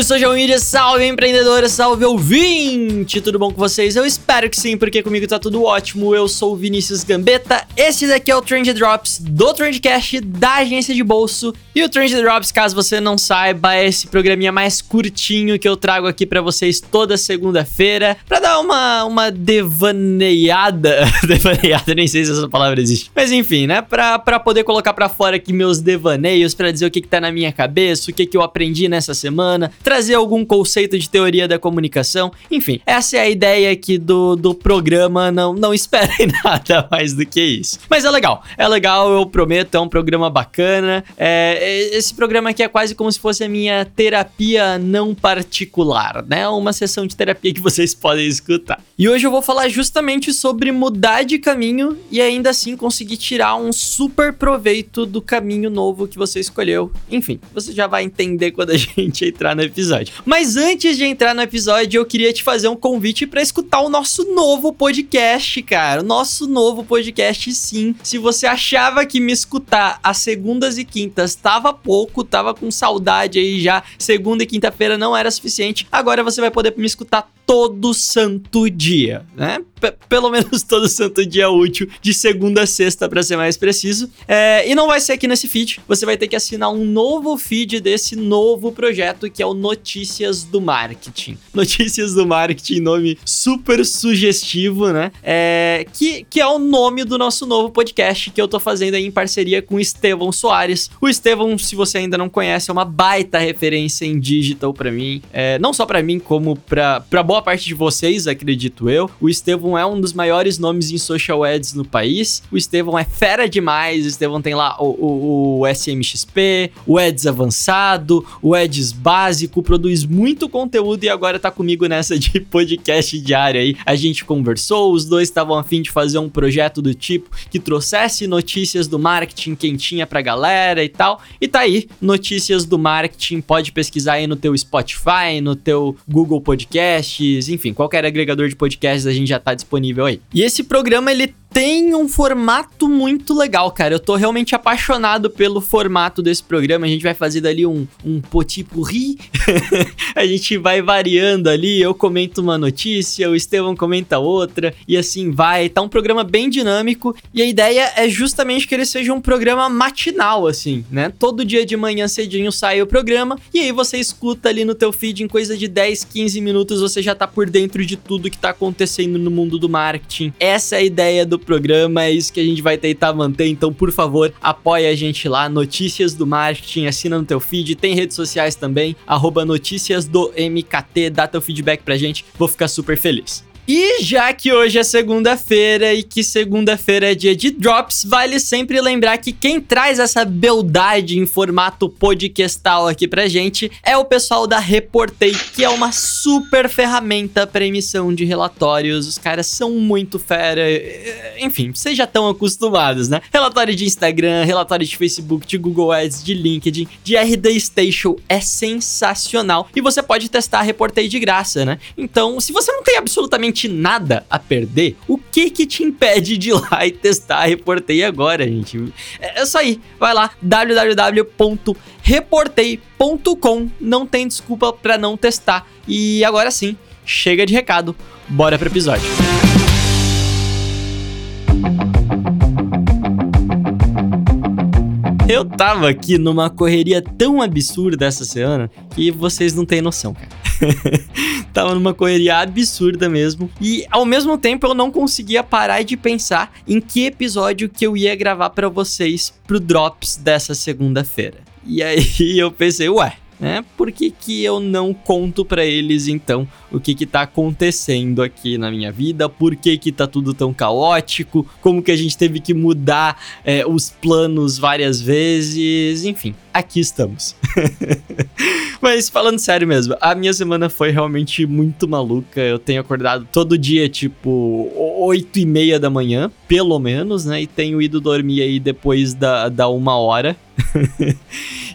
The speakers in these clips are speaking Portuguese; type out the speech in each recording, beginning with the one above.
Salve social media, salve empreendedora, salve ouvinte! Tudo bom com vocês? Eu espero que sim, porque comigo tá tudo ótimo. Eu sou o Vinícius Gambetta, esse daqui é o Trend Drops do Trendcast da agência de bolso. E o Trend Drops, caso você não saiba, é esse programinha mais curtinho que eu trago aqui para vocês toda segunda-feira, para dar uma, uma devaneada. devaneada, nem sei se essa palavra existe. Mas enfim, né? Pra, pra poder colocar para fora aqui meus devaneios, para dizer o que, que tá na minha cabeça, o que, que eu aprendi nessa semana, trazer algum conceito de teoria da comunicação. Enfim, essa é a ideia aqui do, do programa. Não, não esperem nada mais do que isso. Mas é legal, é legal, eu prometo, é um programa bacana. É, esse programa aqui é quase como se fosse a minha terapia não particular, né? Uma sessão de terapia que vocês podem escutar. E hoje eu vou falar justamente sobre mudar de caminho e ainda assim conseguir tirar um super proveito do caminho novo que você escolheu. Enfim, você já vai entender quando a gente entrar no episódio. Mas antes de entrar no episódio, eu queria te fazer um convite para escutar o nosso novo podcast, cara. O nosso novo podcast, sim. Se você achava que me escutar às segundas e quintas tava pouco, tava com saudade aí já, segunda e quinta-feira não era suficiente, agora você vai poder me escutar todo santo dia, né? P pelo menos todo santo dia útil, de segunda a sexta, para ser mais preciso. É, e não vai ser aqui nesse feed, você vai ter que assinar um novo feed desse novo projeto que é o Notícias do Marketing. Notícias do Marketing, nome super sugestivo, né? É, que, que é o nome do nosso novo podcast que eu tô fazendo aí em parceria com o Estevão Soares. O Estevão, se você ainda não conhece, é uma baita referência em digital para mim. É, não só para mim, como pra boa parte de vocês, acredito eu. O Estevão é um dos maiores nomes em social ads no país. O Estevão é fera demais. O Estevão tem lá o, o, o SMXP, o Ads avançado, o Ads básico, produz muito conteúdo e agora tá comigo nessa de podcast diário aí. A gente conversou, os dois estavam afim de fazer um projeto do tipo que trouxesse notícias do marketing quentinha pra galera e tal. E tá aí, notícias do marketing, pode pesquisar aí no teu Spotify, no teu Google Podcasts, enfim, qualquer agregador de podcasts a gente já tá disponível aí. E esse programa ele tem um formato muito legal, cara. Eu tô realmente apaixonado pelo formato desse programa. A gente vai fazer dali um, um potipurri. a gente vai variando ali. Eu comento uma notícia, o Estevão comenta outra, e assim vai. Tá um programa bem dinâmico. E a ideia é justamente que ele seja um programa matinal, assim, né? Todo dia de manhã cedinho sai o programa. E aí você escuta ali no teu feed em coisa de 10, 15 minutos. Você já tá por dentro de tudo que tá acontecendo no mundo do marketing. Essa é a ideia do programa, é isso que a gente vai tentar manter. Então, por favor, apoie a gente lá, Notícias do Marketing, assina no teu feed, tem redes sociais também, arroba Notícias do MKT, dá teu feedback pra gente, vou ficar super feliz. E já que hoje é segunda-feira e que segunda-feira é dia de drops, vale sempre lembrar que quem traz essa beldade em formato podcastal aqui pra gente é o pessoal da Reportei, que é uma super ferramenta para emissão de relatórios. Os caras são muito fera. Enfim, vocês já estão acostumados, né? Relatório de Instagram, relatório de Facebook, de Google Ads, de LinkedIn, de RD Station é sensacional. E você pode testar a Reportei de graça, né? Então, se você não tem absolutamente nada a perder, o que que te impede de ir lá e testar a Reportei agora, gente? É só ir, vai lá, www.reportei.com, não tem desculpa para não testar. E agora sim, chega de recado, bora pro episódio. Eu tava aqui numa correria tão absurda essa semana que vocês não têm noção, cara. tava numa correria absurda mesmo. E ao mesmo tempo eu não conseguia parar de pensar em que episódio que eu ia gravar para vocês pro Drops dessa segunda-feira. E aí eu pensei, ué, né? Por que, que eu não conto para eles então o que que tá acontecendo aqui na minha vida? Por que que tá tudo tão caótico? Como que a gente teve que mudar é, os planos várias vezes? Enfim, aqui estamos. Mas falando sério mesmo, a minha semana foi realmente muito maluca. Eu tenho acordado todo dia, tipo, 8 e meia da manhã, pelo menos, né? E tenho ido dormir aí depois da, da uma hora.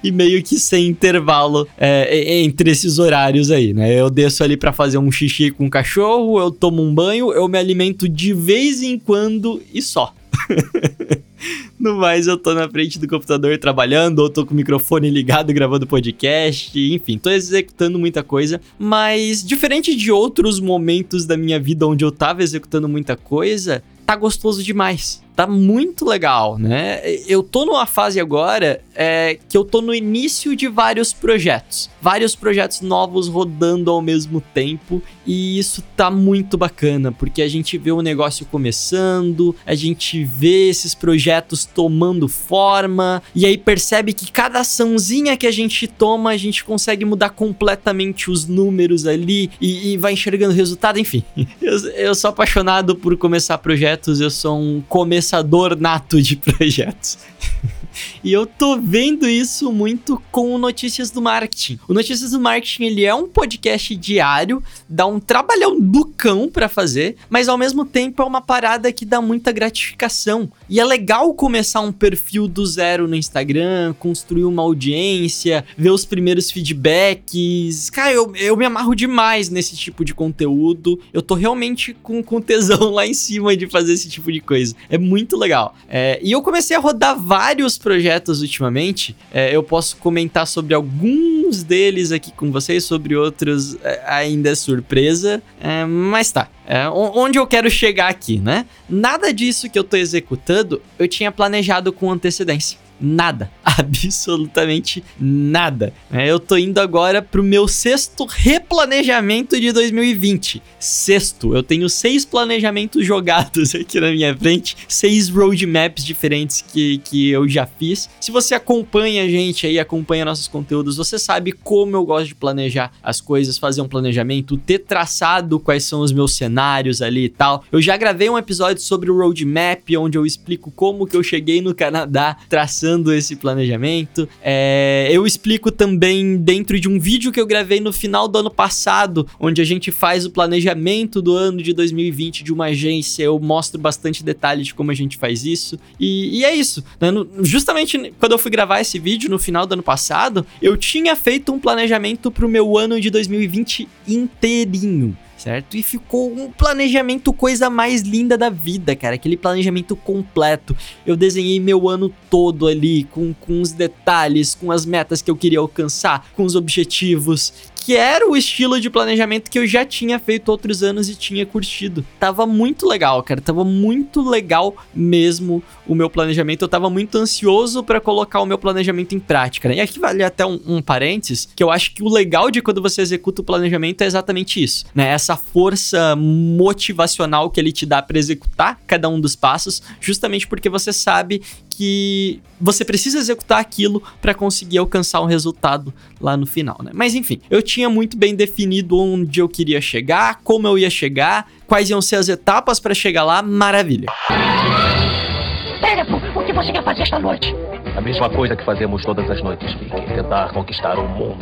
e meio que sem intervalo é, entre esses horários aí, né? Eu desço ali para fazer um xixi com o cachorro, eu tomo um banho, eu me alimento de vez em quando e só. No mais, eu tô na frente do computador trabalhando, ou tô com o microfone ligado gravando podcast, enfim, tô executando muita coisa. Mas, diferente de outros momentos da minha vida onde eu tava executando muita coisa, tá gostoso demais tá muito legal, né? Eu tô numa fase agora é, que eu tô no início de vários projetos. Vários projetos novos rodando ao mesmo tempo. E isso tá muito bacana, porque a gente vê o negócio começando, a gente vê esses projetos tomando forma, e aí percebe que cada açãozinha que a gente toma, a gente consegue mudar completamente os números ali e, e vai enxergando resultado. Enfim, eu, eu sou apaixonado por começar projetos, eu sou um começador nato de projetos. E eu tô vendo isso muito com o Notícias do Marketing. O Notícias do Marketing, ele é um podcast diário, dá um trabalhão do cão para fazer, mas ao mesmo tempo é uma parada que dá muita gratificação. E é legal começar um perfil do zero no Instagram, construir uma audiência, ver os primeiros feedbacks. Cara, eu, eu me amarro demais nesse tipo de conteúdo. Eu tô realmente com, com tesão lá em cima de fazer esse tipo de coisa. É muito legal. É, e eu comecei a rodar vários projetos ultimamente. É, eu posso comentar sobre alguns deles aqui com vocês, sobre outros é, ainda é surpresa. É, mas tá. É, onde eu quero chegar aqui, né? Nada disso que eu tô executando eu tinha planejado com antecedência. Nada. Absolutamente nada. É, eu tô indo agora pro meu sexto replanejamento de 2020. Sexto. Eu tenho seis planejamentos jogados aqui na minha frente. Seis roadmaps diferentes que, que eu já fiz. Se você acompanha a gente aí, acompanha nossos conteúdos, você sabe como eu gosto de planejar as coisas, fazer um planejamento, ter traçado quais são os meus cenários ali e tal. Eu já gravei um episódio sobre o roadmap, onde eu explico como que eu cheguei no Canadá traçando esse planejamento. É, eu explico também dentro de um vídeo que eu gravei no final do ano passado, onde a gente faz o planejamento do ano de 2020 de uma agência. Eu mostro bastante detalhe de como a gente faz isso. E, e é isso. Né? Justamente quando eu fui gravar esse vídeo no final do ano passado, eu tinha feito um planejamento para o meu ano de 2020 inteirinho certo? E ficou um planejamento coisa mais linda da vida, cara. Aquele planejamento completo. Eu desenhei meu ano todo ali, com, com os detalhes, com as metas que eu queria alcançar, com os objetivos que era o estilo de planejamento que eu já tinha feito outros anos e tinha curtido. Tava muito legal, cara. Tava muito legal mesmo o meu planejamento. Eu tava muito ansioso para colocar o meu planejamento em prática. Né? E aqui vale até um, um parênteses, que eu acho que o legal de quando você executa o planejamento é exatamente isso, né? Essa força motivacional que ele te dá para executar cada um dos passos, justamente porque você sabe que você precisa executar aquilo para conseguir alcançar um resultado lá no final, né? Mas enfim, eu tinha muito bem definido onde eu queria chegar, como eu ia chegar, quais iam ser as etapas para chegar lá, maravilha. Cérebro, o que você quer fazer esta noite? A mesma coisa que fazemos todas as noites, Vicky. Tentar conquistar o mundo.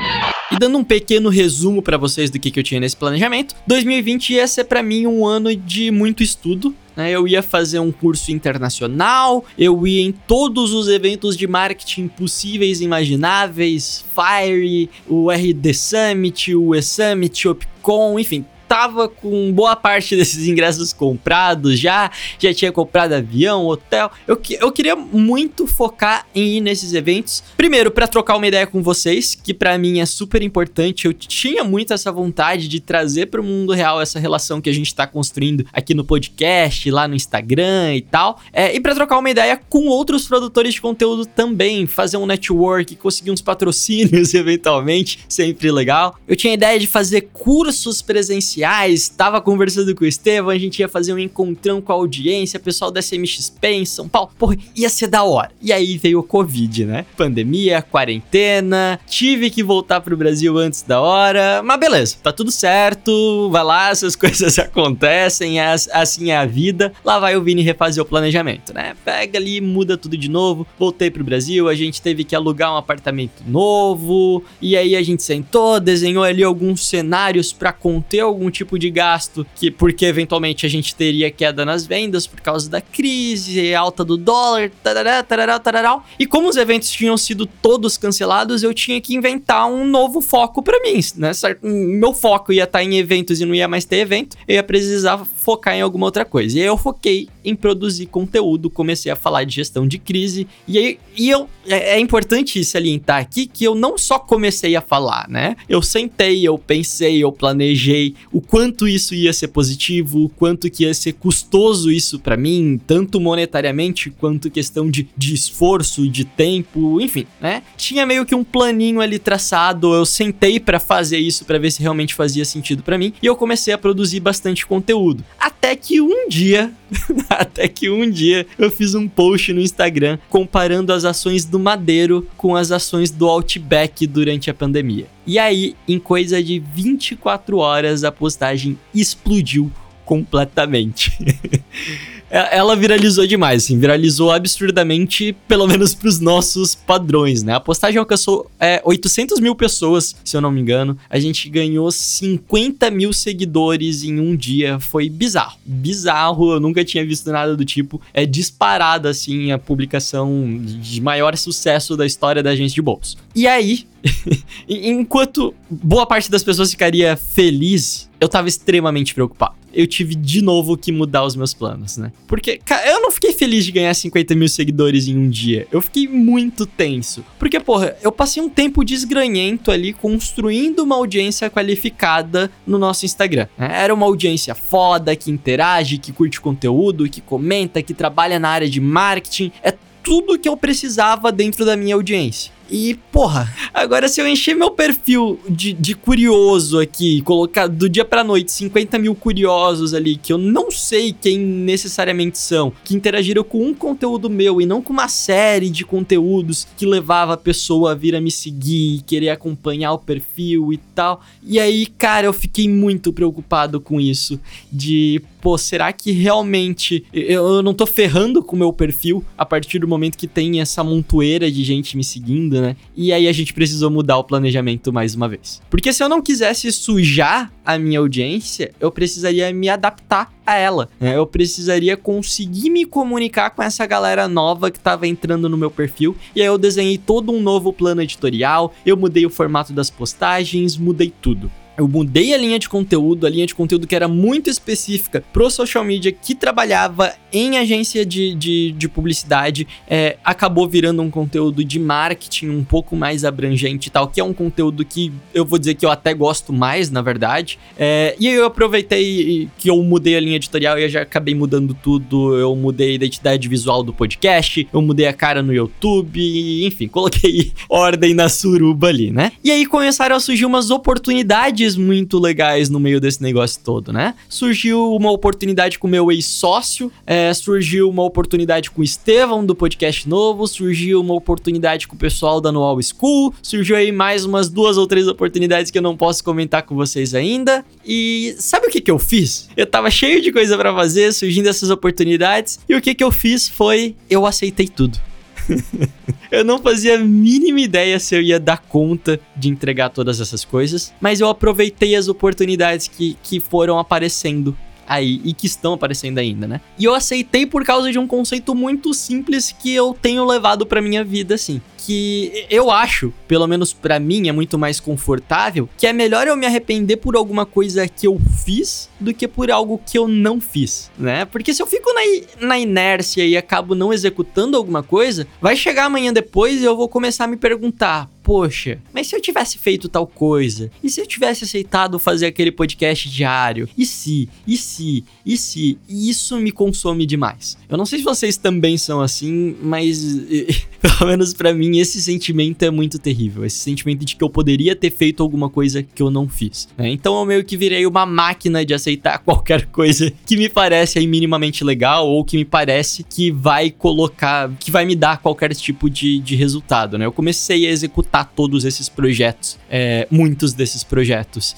E dando um pequeno resumo para vocês do que, que eu tinha nesse planejamento, 2020 ia ser para mim um ano de muito estudo, né? Eu ia fazer um curso internacional, eu ia em todos os eventos de marketing possíveis e imagináveis, Fire, o RD Summit, o E-Summit, Opcon, enfim, tava com boa parte desses ingressos comprados já, já tinha comprado avião, hotel. Eu, eu queria muito focar em ir nesses eventos. Primeiro, para trocar uma ideia com vocês, que para mim é super importante. Eu tinha muito essa vontade de trazer para o mundo real essa relação que a gente está construindo aqui no podcast, lá no Instagram e tal. É, e para trocar uma ideia com outros produtores de conteúdo também, fazer um network, conseguir uns patrocínios eventualmente, sempre legal. Eu tinha a ideia de fazer cursos presenciais sociais, tava conversando com o Estevam, a gente ia fazer um encontrão com a audiência, pessoal da SMXP em São Paulo. Porra, ia ser da hora. E aí veio o Covid, né? Pandemia, quarentena, tive que voltar pro Brasil antes da hora, mas beleza, tá tudo certo, vai lá, essas coisas acontecem, assim é a vida. Lá vai o Vini refazer o planejamento, né? Pega ali, muda tudo de novo. Voltei pro Brasil, a gente teve que alugar um apartamento novo, e aí a gente sentou, desenhou ali alguns cenários para conter alguns algum tipo de gasto, que porque eventualmente a gente teria queda nas vendas por causa da crise, alta do dólar, tarará, tarará, tarará. E como os eventos tinham sido todos cancelados, eu tinha que inventar um novo foco para mim, né? Meu foco ia estar em eventos e não ia mais ter evento, eu ia precisar focar em alguma outra coisa. E aí eu foquei em produzir conteúdo, comecei a falar de gestão de crise, e aí e eu é, é importante salientar aqui que eu não só comecei a falar, né? Eu sentei, eu pensei, eu planejei o quanto isso ia ser positivo, o quanto que ia ser custoso isso para mim, tanto monetariamente quanto questão de, de esforço, de tempo, enfim, né? Tinha meio que um planinho ali traçado, eu sentei para fazer isso para ver se realmente fazia sentido para mim e eu comecei a produzir bastante conteúdo. Até que um dia, até que um dia eu fiz um post no Instagram comparando as ações do Madeiro com as ações do Outback durante a pandemia. E aí, em coisa de 24 horas, a postagem explodiu completamente. É, ela viralizou demais, assim, viralizou absurdamente, pelo menos pros nossos padrões, né? A postagem alcançou é, 800 mil pessoas, se eu não me engano. A gente ganhou 50 mil seguidores em um dia. Foi bizarro. Bizarro, eu nunca tinha visto nada do tipo. É disparada, assim, a publicação de maior sucesso da história da agência de bolsos. E aí, enquanto boa parte das pessoas ficaria feliz, eu tava extremamente preocupado eu tive de novo que mudar os meus planos, né? Porque, cara, eu não fiquei feliz de ganhar 50 mil seguidores em um dia. Eu fiquei muito tenso. Porque, porra, eu passei um tempo desgranhento ali construindo uma audiência qualificada no nosso Instagram. Né? Era uma audiência foda, que interage, que curte conteúdo, que comenta, que trabalha na área de marketing. É tudo que eu precisava dentro da minha audiência. E, porra, agora se eu encher meu perfil de, de curioso aqui, colocar do dia pra noite 50 mil curiosos ali, que eu não sei quem necessariamente são, que interagiram com um conteúdo meu e não com uma série de conteúdos que levava a pessoa a vir a me seguir, querer acompanhar o perfil e tal. E aí, cara, eu fiquei muito preocupado com isso. De, pô, será que realmente eu não tô ferrando com o meu perfil a partir do momento que tem essa montoeira de gente me seguindo, né? E aí a gente precisou mudar o planejamento mais uma vez. Porque se eu não quisesse sujar a minha audiência, eu precisaria me adaptar a ela. Né? Eu precisaria conseguir me comunicar com essa galera nova que estava entrando no meu perfil. E aí eu desenhei todo um novo plano editorial, eu mudei o formato das postagens, mudei tudo. Eu mudei a linha de conteúdo, a linha de conteúdo que era muito específica pro social media que trabalhava em agência de, de, de publicidade, é, acabou virando um conteúdo de marketing um pouco mais abrangente e tal, que é um conteúdo que eu vou dizer que eu até gosto mais, na verdade. É, e aí eu aproveitei que eu mudei a linha editorial e eu já acabei mudando tudo. Eu mudei a identidade visual do podcast, eu mudei a cara no YouTube, enfim, coloquei ordem na suruba ali, né? E aí começaram a surgir umas oportunidades muito legais no meio desse negócio todo, né? Surgiu uma oportunidade com o meu ex-sócio, é, surgiu uma oportunidade com o Estevão do podcast novo, surgiu uma oportunidade com o pessoal da Noal School, surgiu aí mais umas duas ou três oportunidades que eu não posso comentar com vocês ainda. E sabe o que que eu fiz? Eu tava cheio de coisa para fazer, surgindo essas oportunidades, e o que que eu fiz foi eu aceitei tudo. eu não fazia a mínima ideia se eu ia dar conta de entregar todas essas coisas, mas eu aproveitei as oportunidades que, que foram aparecendo aí e que estão aparecendo ainda, né? E eu aceitei por causa de um conceito muito simples que eu tenho levado para minha vida assim, que eu acho, pelo menos para mim é muito mais confortável, que é melhor eu me arrepender por alguma coisa que eu fiz do que por algo que eu não fiz, né? Porque se eu fico na, na inércia e acabo não executando alguma coisa, vai chegar amanhã depois e eu vou começar a me perguntar: poxa, mas se eu tivesse feito tal coisa? E se eu tivesse aceitado fazer aquele podcast diário? E se? E se? E se? E isso me consome demais. Eu não sei se vocês também são assim, mas pelo menos para mim esse sentimento é muito terrível. Esse sentimento de que eu poderia ter feito alguma coisa que eu não fiz. Né? Então eu meio que virei uma máquina de aceitar qualquer coisa que me parece aí minimamente legal ou que me parece que vai colocar, que vai me dar qualquer tipo de, de resultado, né? Eu comecei a executar todos esses projetos, é, muitos desses projetos.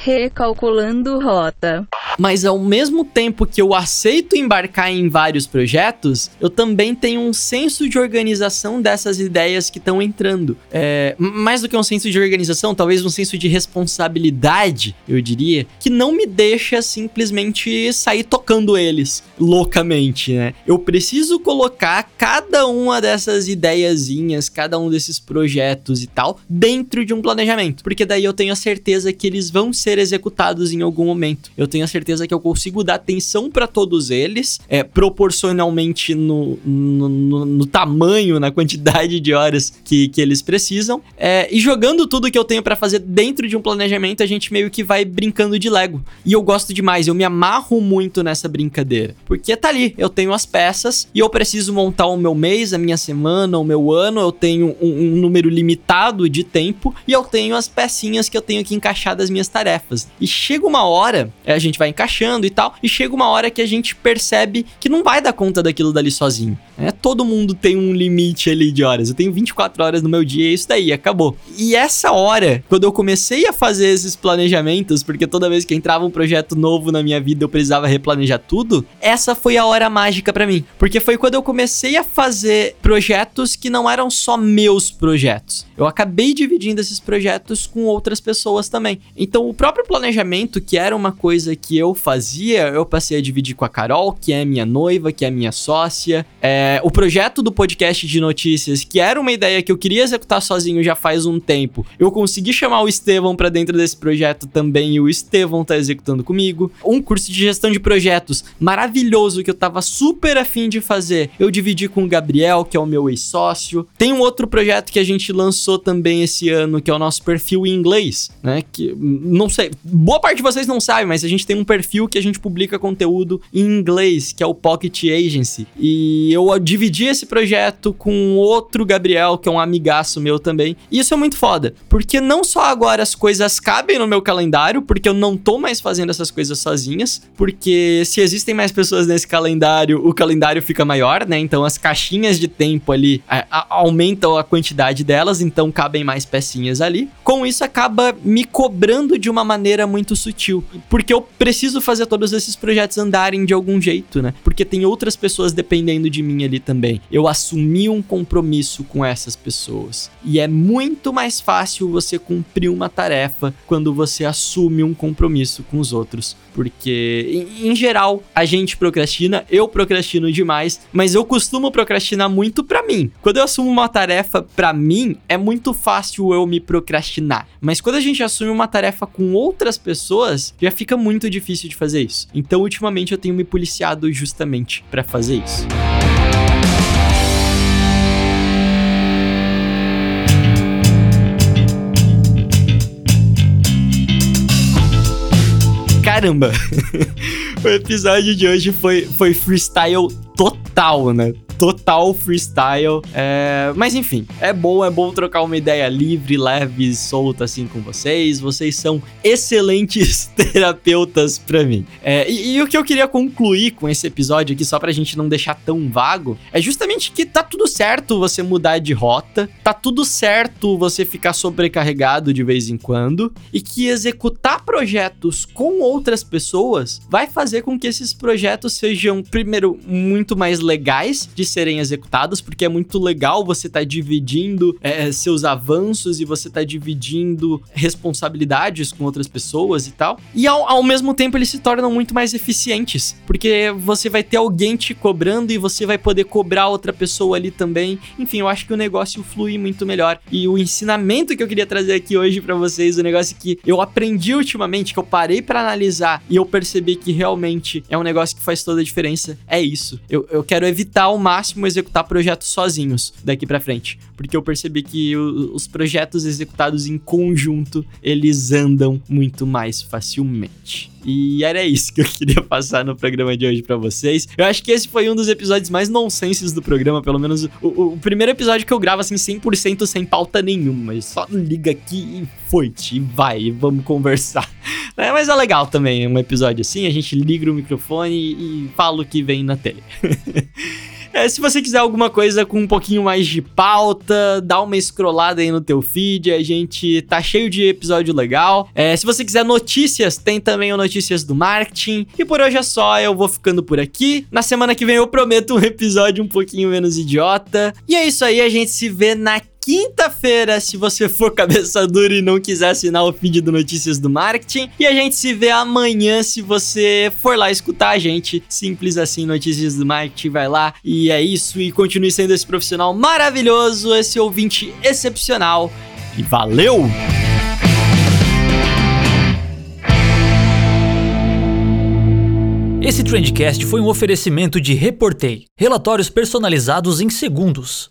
Recalculando rota. Mas ao mesmo tempo que eu aceito embarcar em vários projetos, eu também tenho um senso de organização dessas ideias que estão entrando. É, mais do que um senso de organização, talvez um senso de responsabilidade, eu diria, que não me deixa simplesmente sair tocando eles loucamente, né? Eu preciso colocar cada uma dessas ideiazinhas, cada um desses projetos e tal, dentro de um planejamento, porque daí eu tenho a certeza que eles vão ser executados em algum momento. Eu tenho a certeza certeza que eu consigo dar atenção para todos eles, é, proporcionalmente no, no, no, no, tamanho, na quantidade de horas que, que eles precisam. É, e jogando tudo que eu tenho para fazer dentro de um planejamento, a gente meio que vai brincando de Lego. E eu gosto demais, eu me amarro muito nessa brincadeira. Porque tá ali, eu tenho as peças e eu preciso montar o meu mês, a minha semana, o meu ano, eu tenho um, um número limitado de tempo e eu tenho as pecinhas que eu tenho que encaixar das minhas tarefas. E chega uma hora, é, a gente vai encaixando e tal, e chega uma hora que a gente percebe que não vai dar conta daquilo dali sozinho. Né? Todo mundo tem um limite ali de horas. Eu tenho 24 horas no meu dia e é isso daí, acabou. E essa hora, quando eu comecei a fazer esses planejamentos, porque toda vez que entrava um projeto novo na minha vida eu precisava replanejar tudo, essa foi a hora mágica para mim. Porque foi quando eu comecei a fazer projetos que não eram só meus projetos. Eu acabei dividindo esses projetos com outras pessoas também. Então, o próprio planejamento, que era uma coisa que eu fazia, eu passei a dividir com a Carol, que é minha noiva, que é minha sócia. É, o projeto do podcast de notícias, que era uma ideia que eu queria executar sozinho já faz um tempo, eu consegui chamar o Estevão para dentro desse projeto também e o Estevão tá executando comigo. Um curso de gestão de projetos maravilhoso que eu tava super afim de fazer, eu dividi com o Gabriel, que é o meu ex-sócio. Tem um outro projeto que a gente lançou também esse ano, que é o nosso perfil em inglês, né? Que não sei, boa parte de vocês não sabe, mas a gente tem um perfil que a gente publica conteúdo em inglês, que é o Pocket Agency. E eu dividi esse projeto com outro Gabriel, que é um amigaço meu também. E isso é muito foda, porque não só agora as coisas cabem no meu calendário, porque eu não tô mais fazendo essas coisas sozinhas, porque se existem mais pessoas nesse calendário, o calendário fica maior, né? Então as caixinhas de tempo ali a, a, aumentam a quantidade delas, então cabem mais pecinhas ali. Com isso acaba me cobrando de uma maneira muito sutil, porque eu preciso fazer todos esses projetos andarem de algum jeito, né? Porque tem outras pessoas dependendo de mim ali também. Eu assumi um compromisso com essas pessoas. E é muito mais fácil você cumprir uma tarefa quando você assume um compromisso com os outros. Porque, em, geral, a gente procrastina, eu procrastino demais, mas eu costumo procrastinar muito para mim. Quando eu assumo uma tarefa para mim, é muito fácil eu me procrastinar. Mas quando a gente assume uma tarefa com outras pessoas, já fica muito difícil de fazer isso. Então, ultimamente eu tenho me policiado justamente para fazer isso. Caramba! o episódio de hoje foi, foi freestyle total, né? Total freestyle. É... Mas enfim, é bom, é bom trocar uma ideia livre, leve, solta assim com vocês. Vocês são excelentes terapeutas para mim. É... E, e, o que eu queria concluir com esse episódio aqui, só pra gente não deixar tão vago, é justamente que tá tudo certo você mudar de rota, tá tudo certo você ficar sobrecarregado de vez em quando, e que executar projetos com outras pessoas vai fazer com que esses projetos sejam, primeiro, muito mais legais de serem executados, porque é muito legal você estar tá dividindo é, seus avanços e você tá dividindo responsabilidades com outras pessoas e tal. E ao, ao mesmo tempo eles se tornam muito mais eficientes, porque você vai ter alguém te cobrando e você vai poder cobrar outra pessoa ali também. Enfim, eu acho que o negócio flui muito melhor. E o ensinamento que eu queria trazer aqui hoje para vocês, o negócio que eu aprendi ultimamente, que eu parei para analisar e eu percebi que realmente é um negócio que faz toda a diferença, é isso. Eu, eu quero evitar o máximo máximo executar projetos sozinhos daqui para frente, porque eu percebi que o, os projetos executados em conjunto, eles andam muito mais facilmente. E era isso que eu queria passar no programa de hoje para vocês. Eu acho que esse foi um dos episódios mais nonsenses do programa, pelo menos o, o, o primeiro episódio que eu gravo assim 100% sem pauta nenhuma. Só liga aqui e foi, e vai, vamos conversar. É, mas é legal também um episódio assim, a gente liga o microfone e, e fala o que vem na tele. É, se você quiser alguma coisa com um pouquinho mais de pauta, dá uma scrollada aí no teu feed, a gente tá cheio de episódio legal. É, se você quiser notícias, tem também o Notícias do Marketing. E por hoje é só, eu vou ficando por aqui. Na semana que vem eu prometo um episódio um pouquinho menos idiota. E é isso aí, a gente se vê na quinta-feira, se você for cabeça dura e não quiser assinar o feed do Notícias do Marketing. E a gente se vê amanhã se você for lá escutar a gente. Simples assim, Notícias do Marketing, vai lá. E é isso, e continue sendo esse profissional maravilhoso, esse ouvinte excepcional. E valeu! Esse Trendcast foi um oferecimento de Reportei, relatórios personalizados em segundos.